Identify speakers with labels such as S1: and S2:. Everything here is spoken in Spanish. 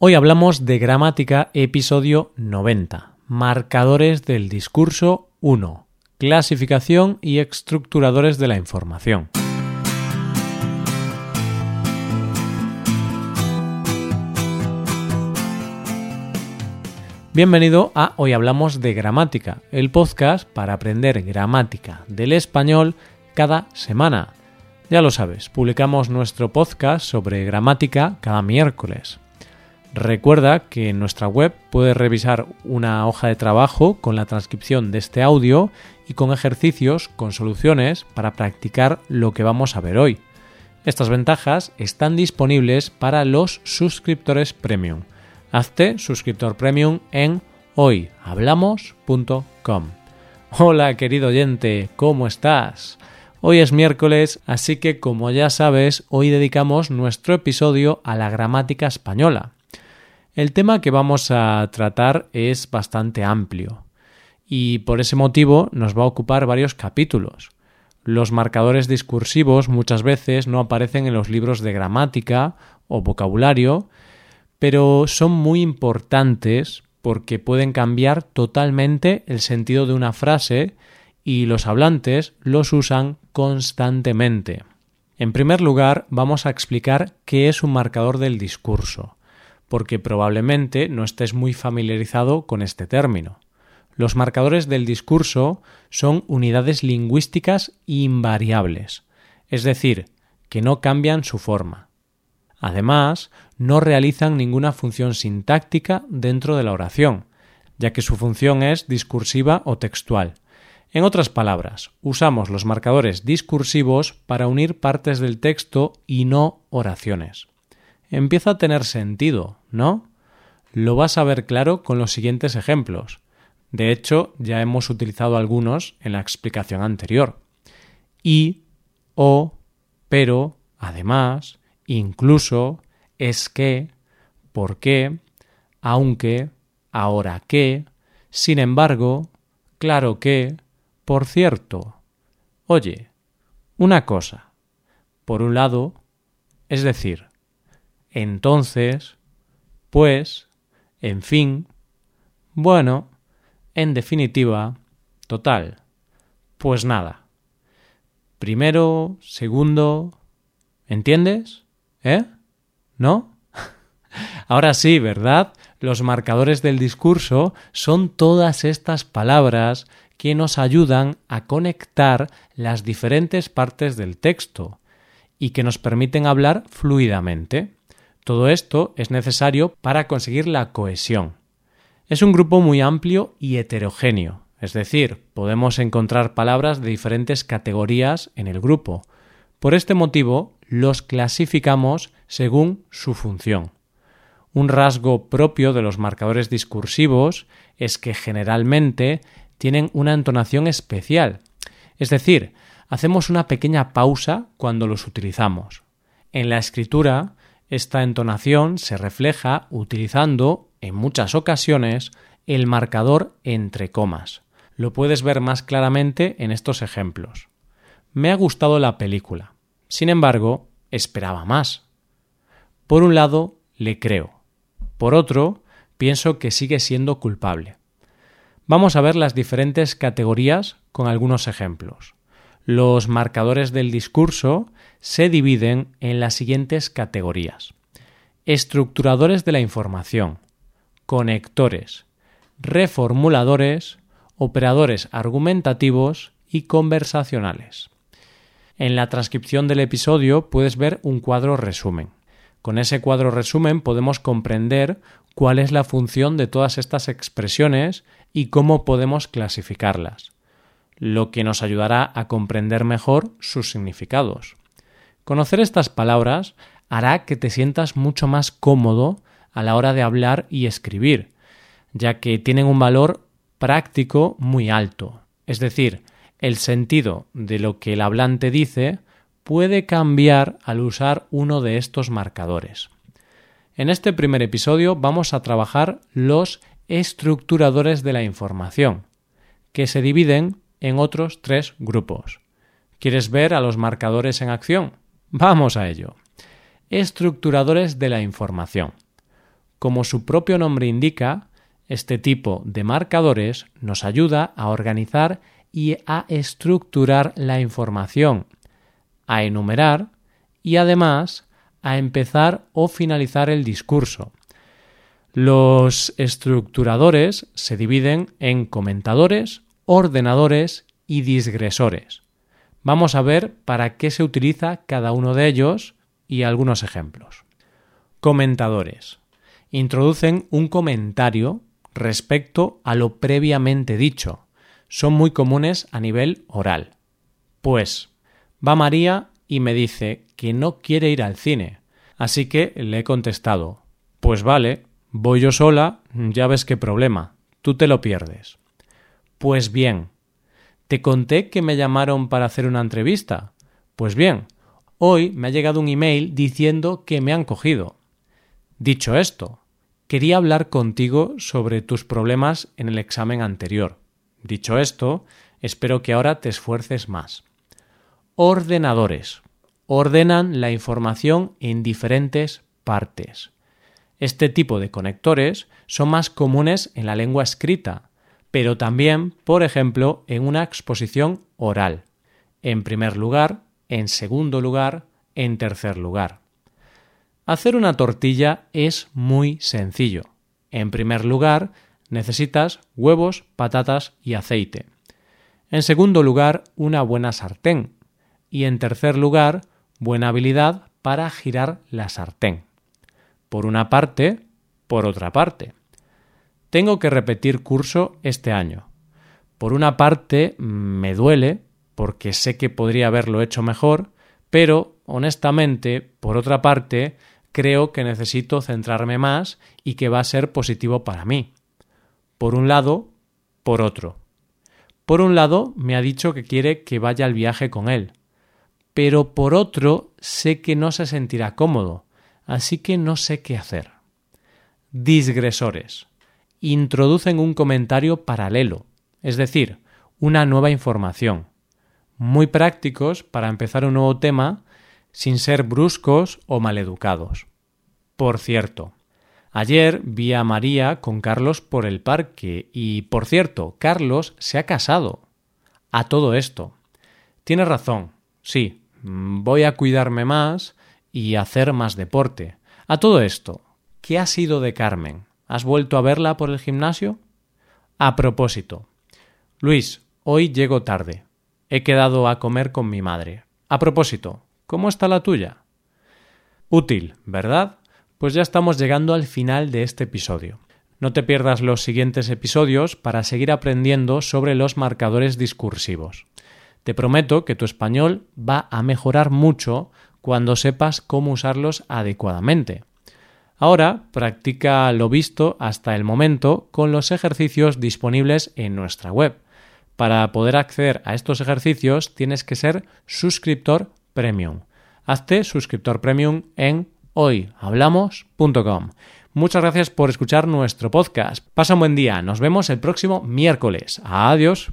S1: Hoy hablamos de gramática episodio 90, marcadores del discurso 1, clasificación y estructuradores de la información. Bienvenido a Hoy Hablamos de Gramática, el podcast para aprender gramática del español cada semana. Ya lo sabes, publicamos nuestro podcast sobre gramática cada miércoles. Recuerda que en nuestra web puedes revisar una hoja de trabajo con la transcripción de este audio y con ejercicios con soluciones para practicar lo que vamos a ver hoy. Estas ventajas están disponibles para los suscriptores premium Hazte suscriptor premium en hoyhablamos.com. Hola querido oyente, ¿cómo estás? Hoy es miércoles, así que como ya sabes, hoy dedicamos nuestro episodio a la gramática española. El tema que vamos a tratar es bastante amplio y por ese motivo nos va a ocupar varios capítulos. Los marcadores discursivos muchas veces no aparecen en los libros de gramática o vocabulario pero son muy importantes porque pueden cambiar totalmente el sentido de una frase y los hablantes los usan constantemente. En primer lugar, vamos a explicar qué es un marcador del discurso, porque probablemente no estés muy familiarizado con este término. Los marcadores del discurso son unidades lingüísticas invariables, es decir, que no cambian su forma. Además, no realizan ninguna función sintáctica dentro de la oración, ya que su función es discursiva o textual. En otras palabras, usamos los marcadores discursivos para unir partes del texto y no oraciones. Empieza a tener sentido, ¿no? Lo vas a ver claro con los siguientes ejemplos. De hecho, ya hemos utilizado algunos en la explicación anterior. Y, o, pero, además, incluso, es que, por qué, aunque, ahora que, sin embargo, claro que, por cierto. Oye, una cosa. Por un lado, es decir, entonces, pues, en fin, bueno, en definitiva, total. Pues nada. Primero, segundo, ¿entiendes? ¿Eh? ¿No? Ahora sí, ¿verdad? Los marcadores del discurso son todas estas palabras que nos ayudan a conectar las diferentes partes del texto y que nos permiten hablar fluidamente. Todo esto es necesario para conseguir la cohesión. Es un grupo muy amplio y heterogéneo, es decir, podemos encontrar palabras de diferentes categorías en el grupo. Por este motivo, los clasificamos según su función. Un rasgo propio de los marcadores discursivos es que generalmente tienen una entonación especial, es decir, hacemos una pequeña pausa cuando los utilizamos. En la escritura, esta entonación se refleja utilizando, en muchas ocasiones, el marcador entre comas. Lo puedes ver más claramente en estos ejemplos. Me ha gustado la película. Sin embargo, esperaba más. Por un lado, le creo. Por otro, pienso que sigue siendo culpable. Vamos a ver las diferentes categorías con algunos ejemplos. Los marcadores del discurso se dividen en las siguientes categorías. Estructuradores de la información, conectores, reformuladores, operadores argumentativos y conversacionales. En la transcripción del episodio puedes ver un cuadro resumen. Con ese cuadro resumen podemos comprender cuál es la función de todas estas expresiones y cómo podemos clasificarlas, lo que nos ayudará a comprender mejor sus significados. Conocer estas palabras hará que te sientas mucho más cómodo a la hora de hablar y escribir, ya que tienen un valor práctico muy alto. Es decir, el sentido de lo que el hablante dice puede cambiar al usar uno de estos marcadores. En este primer episodio vamos a trabajar los estructuradores de la información, que se dividen en otros tres grupos. ¿Quieres ver a los marcadores en acción? Vamos a ello. Estructuradores de la información. Como su propio nombre indica, este tipo de marcadores nos ayuda a organizar y a estructurar la información, a enumerar y además a empezar o finalizar el discurso. Los estructuradores se dividen en comentadores, ordenadores y disgresores. Vamos a ver para qué se utiliza cada uno de ellos y algunos ejemplos. Comentadores. Introducen un comentario respecto a lo previamente dicho. Son muy comunes a nivel oral. Pues, va María y me dice que no quiere ir al cine. Así que le he contestado, pues vale, voy yo sola, ya ves qué problema, tú te lo pierdes. Pues bien, ¿te conté que me llamaron para hacer una entrevista? Pues bien, hoy me ha llegado un email diciendo que me han cogido. Dicho esto, quería hablar contigo sobre tus problemas en el examen anterior. Dicho esto, espero que ahora te esfuerces más. Ordenadores. Ordenan la información en diferentes partes. Este tipo de conectores son más comunes en la lengua escrita, pero también, por ejemplo, en una exposición oral. En primer lugar, en segundo lugar, en tercer lugar. Hacer una tortilla es muy sencillo. En primer lugar, necesitas huevos, patatas y aceite. En segundo lugar, una buena sartén, y en tercer lugar, buena habilidad para girar la sartén. Por una parte, por otra parte. Tengo que repetir curso este año. Por una parte, me duele, porque sé que podría haberlo hecho mejor, pero, honestamente, por otra parte, creo que necesito centrarme más y que va a ser positivo para mí. Por un lado, por otro. Por un lado, me ha dicho que quiere que vaya al viaje con él, pero por otro sé que no se sentirá cómodo, así que no sé qué hacer. Disgresores. Introducen un comentario paralelo, es decir, una nueva información. Muy prácticos para empezar un nuevo tema sin ser bruscos o maleducados. Por cierto, ayer vi a María con Carlos por el parque y, por cierto, Carlos se ha casado. A todo esto. Tiene razón, sí, voy a cuidarme más y hacer más deporte. A todo esto, ¿qué ha sido de Carmen? ¿Has vuelto a verla por el gimnasio? A propósito. Luis, hoy llego tarde. He quedado a comer con mi madre. A propósito, ¿cómo está la tuya? Útil, ¿verdad? Pues ya estamos llegando al final de este episodio. No te pierdas los siguientes episodios para seguir aprendiendo sobre los marcadores discursivos. Te prometo que tu español va a mejorar mucho cuando sepas cómo usarlos adecuadamente. Ahora practica lo visto hasta el momento con los ejercicios disponibles en nuestra web. Para poder acceder a estos ejercicios tienes que ser suscriptor premium. Hazte suscriptor premium en hoyhablamos.com. Muchas gracias por escuchar nuestro podcast. Pasa un buen día. Nos vemos el próximo miércoles. Adiós.